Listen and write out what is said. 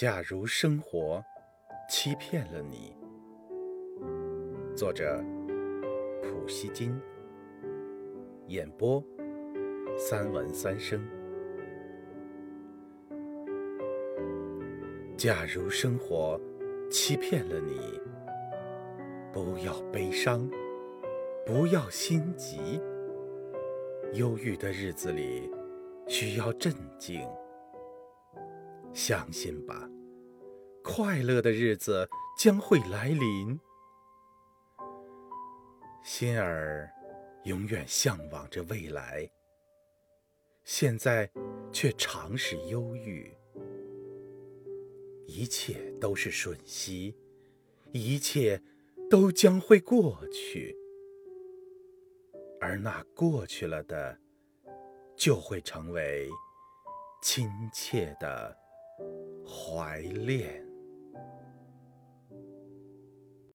假如生活欺骗了你，作者普希金，演播三文三生。假如生活欺骗了你，不要悲伤，不要心急。忧郁的日子里，需要镇静。相信吧，快乐的日子将会来临。心儿永远向往着未来，现在却常是忧郁。一切都是瞬息，一切都将会过去，而那过去了的，就会成为亲切的。怀恋。